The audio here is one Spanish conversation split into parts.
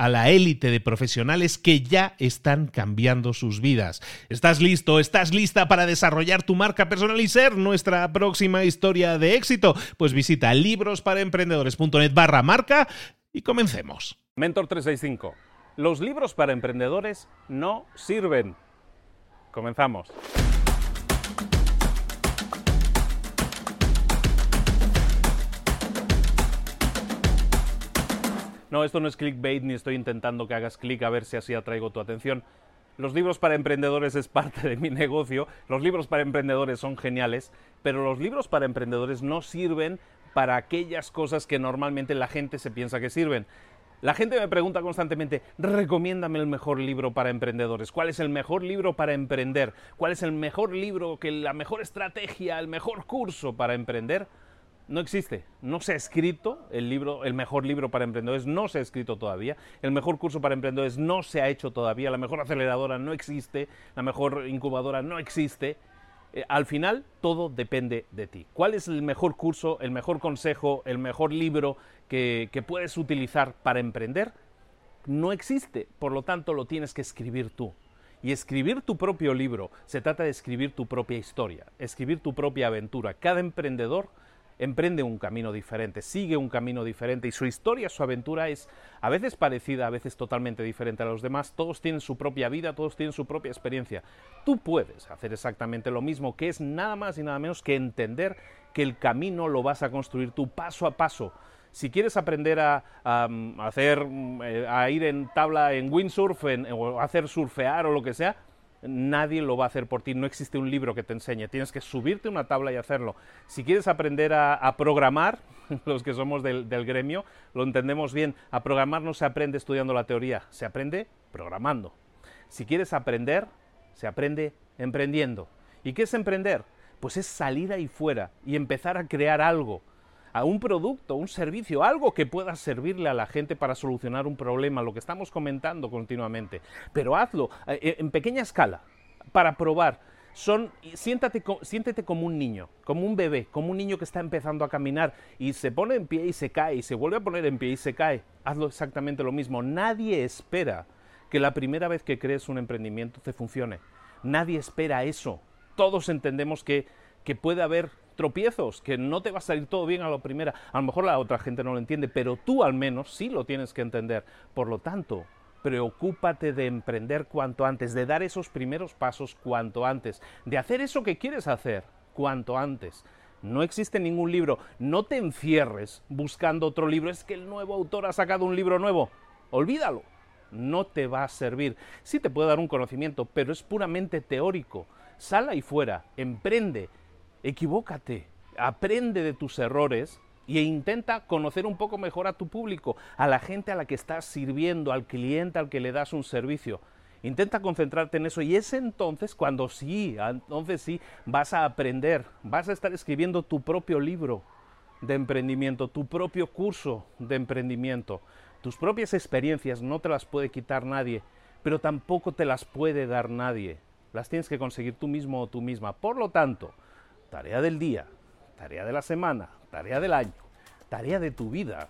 a la élite de profesionales que ya están cambiando sus vidas. ¿Estás listo? ¿Estás lista para desarrollar tu marca personal y ser nuestra próxima historia de éxito? Pues visita librosparaemprendedores.net barra marca y comencemos. Mentor 365. Los libros para emprendedores no sirven. Comenzamos. No, esto no es clickbait ni estoy intentando que hagas clic a ver si así atraigo tu atención. Los libros para emprendedores es parte de mi negocio, los libros para emprendedores son geniales, pero los libros para emprendedores no sirven para aquellas cosas que normalmente la gente se piensa que sirven. La gente me pregunta constantemente, recomiéndame el mejor libro para emprendedores. ¿Cuál es el mejor libro para emprender? ¿Cuál es el mejor libro, que la mejor estrategia, el mejor curso para emprender? No existe, no se ha escrito el libro, el mejor libro para emprendedores, no se ha escrito todavía, el mejor curso para emprendedores no se ha hecho todavía, la mejor aceleradora no existe, la mejor incubadora no existe. Eh, al final todo depende de ti. ¿Cuál es el mejor curso, el mejor consejo, el mejor libro que, que puedes utilizar para emprender? No existe, por lo tanto lo tienes que escribir tú. Y escribir tu propio libro se trata de escribir tu propia historia, escribir tu propia aventura. Cada emprendedor emprende un camino diferente, sigue un camino diferente y su historia, su aventura es a veces parecida, a veces totalmente diferente a los demás. Todos tienen su propia vida, todos tienen su propia experiencia. Tú puedes hacer exactamente lo mismo, que es nada más y nada menos que entender que el camino lo vas a construir tú paso a paso. Si quieres aprender a, hacer, eh, a ir en tabla en windsurf o hacer surfear o lo que sea, nadie lo va a hacer por ti, no existe un libro que te enseñe, tienes que subirte una tabla y hacerlo. Si quieres aprender a, programar, los que somos del, del, gremio, lo entendemos bien, a programar no se aprende estudiando la teoría, se aprende programando. Si quieres aprender, se aprende emprendiendo. ¿Y qué es emprender? Pues es salir ahí fuera y empezar a crear algo, a un producto, un servicio, algo que pueda servirle a la gente para solucionar un problema, lo que estamos comentando continuamente. Pero hazlo eh, eh, en pequeña escala, para probar. Son, siéntate, siéntete como un niño, como un bebé, como un niño que está empezando a caminar y se pone en pie y se cae y se vuelve a poner en pie y se cae. Hazlo exactamente lo mismo. Nadie espera que la primera vez que crees un emprendimiento te funcione. Nadie espera eso. Todos entendemos que, que puede haber tropiezos, que no te va a salir todo bien a la primera. A lo mejor la otra gente no lo entiende, pero tú al menos sí lo tienes que entender. Por lo tanto, preocúpate de emprender cuanto antes, de dar esos primeros pasos cuanto antes, de hacer eso que quieres hacer cuanto antes. No existe ningún libro. No te encierres buscando otro libro. Es que el nuevo autor ha sacado un libro nuevo. Olvídalo. No te va a servir. Sí te puede dar un conocimiento, pero es puramente teórico. Sal ahí fuera, emprende, equivócate, aprende de tus errores e intenta conocer un poco mejor a tu público, a la gente a la que estás sirviendo, al cliente al que le das un servicio. Intenta concentrarte en eso y es entonces cuando sí, entonces sí vas a aprender, vas a estar escribiendo tu propio libro de emprendimiento, tu propio curso de emprendimiento. Tus propias experiencias no te las puede quitar nadie, pero tampoco te las puede dar nadie. Las tienes que conseguir tú mismo o tú misma. Por lo tanto, tarea del día, tarea de la semana, tarea del año, tarea de tu vida,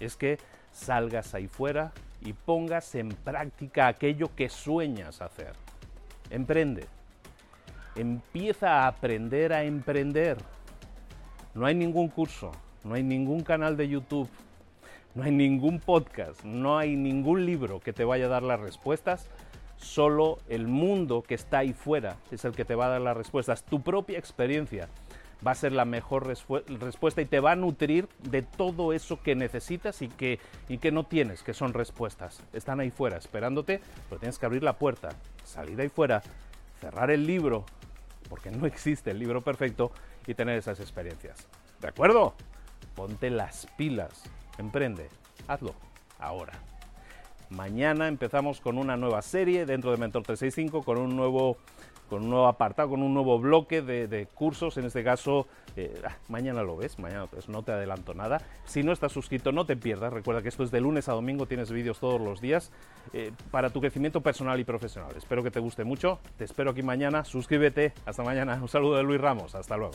es que salgas ahí fuera y pongas en práctica aquello que sueñas hacer. Emprende. Empieza a aprender a emprender. No hay ningún curso, no hay ningún canal de YouTube, no hay ningún podcast, no hay ningún libro que te vaya a dar las respuestas. Solo el mundo que está ahí fuera es el que te va a dar las respuestas. Tu propia experiencia va a ser la mejor respuesta y te va a nutrir de todo eso que necesitas y que, y que no tienes, que son respuestas. Están ahí fuera esperándote, pero tienes que abrir la puerta, salir ahí fuera, cerrar el libro, porque no existe el libro perfecto, y tener esas experiencias. ¿De acuerdo? Ponte las pilas, emprende, hazlo ahora. Mañana empezamos con una nueva serie dentro de Mentor 365, con un nuevo con un nuevo apartado, con un nuevo bloque de, cursos. En este caso, eh, ah, mañana lo ves, mañana pues, no te adelanto nada. Si no estás suscrito, no te pierdas. Recuerda que esto es de lunes a domingo, tienes vídeos todos los días eh, para tu crecimiento personal y profesional. Espero que te guste mucho. Te espero aquí mañana. Suscríbete. Hasta mañana. Un saludo de Luis Ramos. Hasta luego.